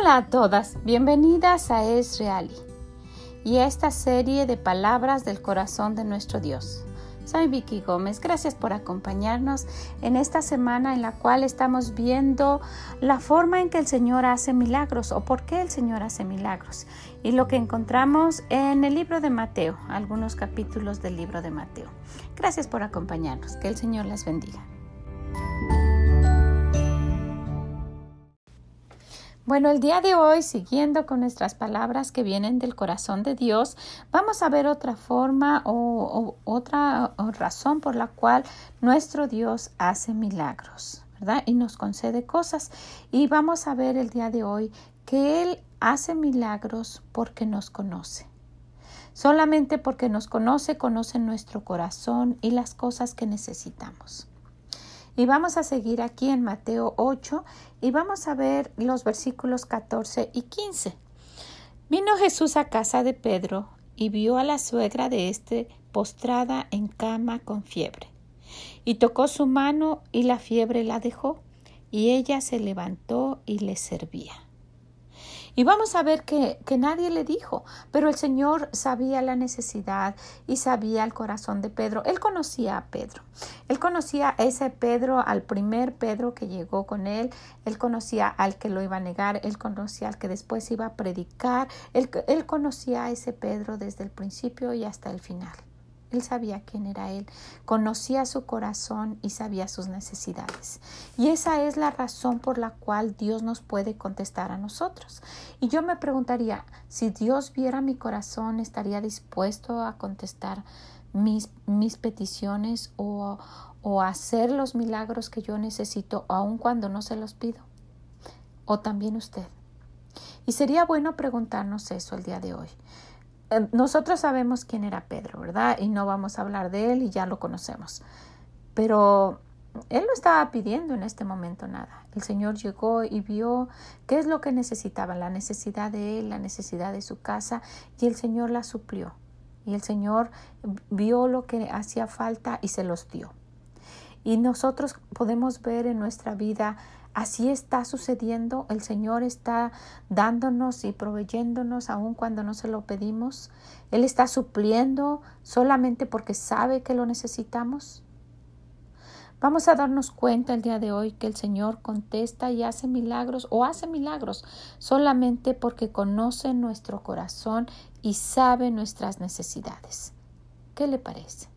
Hola a todas, bienvenidas a Es y a esta serie de palabras del corazón de nuestro Dios. Soy Vicky Gómez, gracias por acompañarnos en esta semana en la cual estamos viendo la forma en que el Señor hace milagros o por qué el Señor hace milagros y lo que encontramos en el libro de Mateo, algunos capítulos del libro de Mateo. Gracias por acompañarnos, que el Señor les bendiga. Bueno, el día de hoy, siguiendo con nuestras palabras que vienen del corazón de Dios, vamos a ver otra forma o, otra razón por la cual nuestro Dios hace milagros, ¿verdad? Y nos concede cosas. Y vamos a ver el día de hoy que Él hace milagros porque nos conoce. Solamente porque nos conoce, conoce nuestro corazón y las cosas que necesitamos. Y vamos a seguir aquí en Mateo 8 y vamos a ver los versículos 14 y 15. Vino Jesús a casa de Pedro y vio a la suegra de éste postrada en cama con fiebre. Y tocó su mano y la fiebre la dejó, y ella se levantó y le servía. Y vamos a ver que, que, nadie le dijo, pero el Señor sabía la necesidad y sabía el corazón de Pedro. Él conocía a Pedro. Él conocía a ese Pedro, al primer Pedro que llegó con él. Él conocía al que lo iba a negar. Él conocía al que después iba a predicar. Él, él conocía a ese Pedro desde el principio y hasta el final. Él sabía quién era Él, conocía su corazón y sabía sus necesidades. Y esa es la razón por la cual Dios nos puede contestar a nosotros. Y yo me preguntaría, si Dios viera mi corazón, ¿estaría dispuesto a contestar mis, mis peticiones o, o hacer los milagros que yo necesito aun cuando no se los pido? ¿O también usted? Y sería bueno preguntarnos eso el día de hoy. Em, nosotros sabemos quién era Pedro, ¿verdad? Y no vamos a hablar de él y ya lo conocemos. Pero él no estaba pidiendo en este momento nada. El Señor llegó y vio qué es lo que necesitaba, la necesidad de él, la necesidad de su casa, y el Señor la suplió. Y el Señor vio lo que hacía falta y se los dio. Y nosotros podemos ver en nuestra vida Así está sucediendo. El Señor está dándonos y proveyéndonos aun cuando no se lo pedimos. Él está supliendo solamente porque sabe que lo necesitamos. Vamos a darnos cuenta el día de hoy que el Señor contesta y hace milagros o hace milagros solamente porque conoce nuestro corazón y sabe nuestras necesidades. ¿Qué le parece?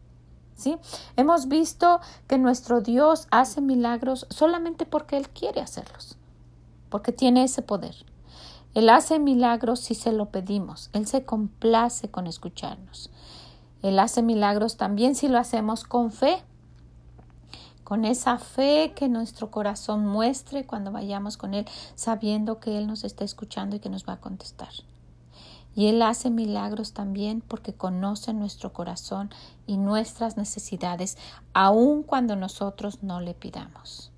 Hemos visto que nuestro Dios hace milagros solamente porque Él quiere hacerlos, porque tiene ese poder. Él hace milagros si se lo pedimos, Él se complace con escucharnos. Él hace milagros también si lo hacemos con fe, con esa fe que nuestro corazón muestre cuando vayamos con Él, sabiendo que Él nos está escuchando y que nos va a contestar. Y Él hace milagros también porque conoce nuestro corazón y nuestras necesidades, aun cuando nosotros no le pidamos.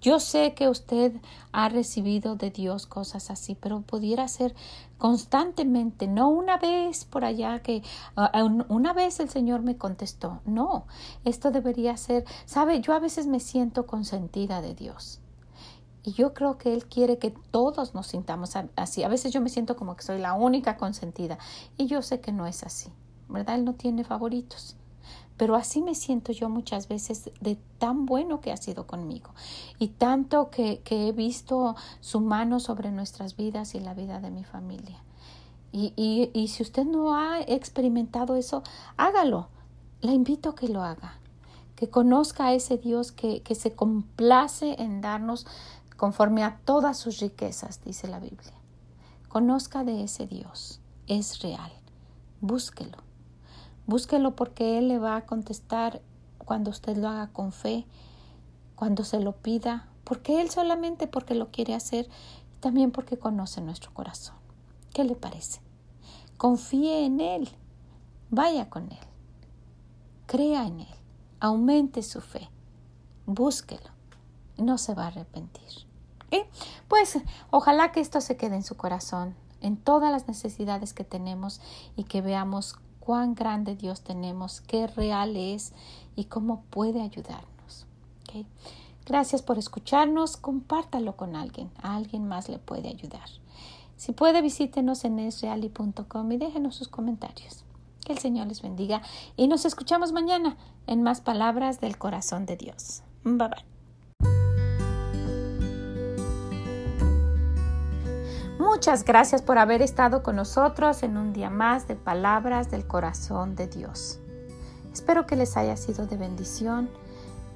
Yo sé que usted ha recibido de Dios cosas así, pero pudiera ser constantemente, no una vez por allá que uh, una vez el Señor me contestó. No, esto debería ser, sabe, yo a veces me siento consentida de Dios. Y yo creo que Él quiere que todos nos sintamos así. A veces yo me siento como que soy la única consentida. Y yo sé que no es así. ¿Verdad? Él no tiene favoritos. Pero así me siento yo muchas veces de tan bueno que ha sido conmigo. Y tanto que, que he visto su mano sobre nuestras vidas y la vida de mi familia. Y, y, y si usted no ha experimentado eso, hágalo. La invito a que lo haga que conozca a ese Dios que, que, se complace en darnos conforme a todas sus riquezas, dice la Biblia. Conozca de ese Dios, es real, búsquelo. Búsquelo porque Él le va a contestar cuando usted lo haga con fe, cuando se lo pida, porque Él solamente porque lo quiere hacer también porque conoce nuestro corazón. ¿Qué le parece? Confíe en Él, vaya con Él, crea en Él, aumente su fe, búsquelo, no se va a arrepentir. Pues ojalá que esto se quede en su corazón, en todas las necesidades que tenemos y que veamos cuán grande Dios tenemos, qué real es y cómo puede ayudarnos. Gracias por escucharnos. Compártalo con alguien. A alguien más le puede ayudar. Si puede, visítenos en esreali.com y déjenos sus comentarios. Que el Señor les bendiga y nos escuchamos mañana en más palabras del corazón de Dios. Bye bye. Muchas gracias por haber estado con nosotros en un día más de palabras del corazón de Dios. Espero que les haya sido de bendición,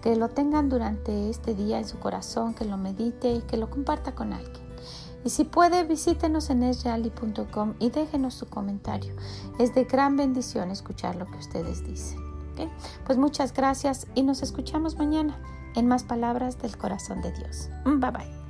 que lo tengan durante este día en su corazón, que lo medite y que lo comparta con alguien. Y si puede, visítenos en esreali.com y déjenos su comentario. Es de gran bendición escuchar lo que ustedes dicen. Pues muchas gracias y nos escuchamos mañana en más palabras del corazón de Dios. Bye bye.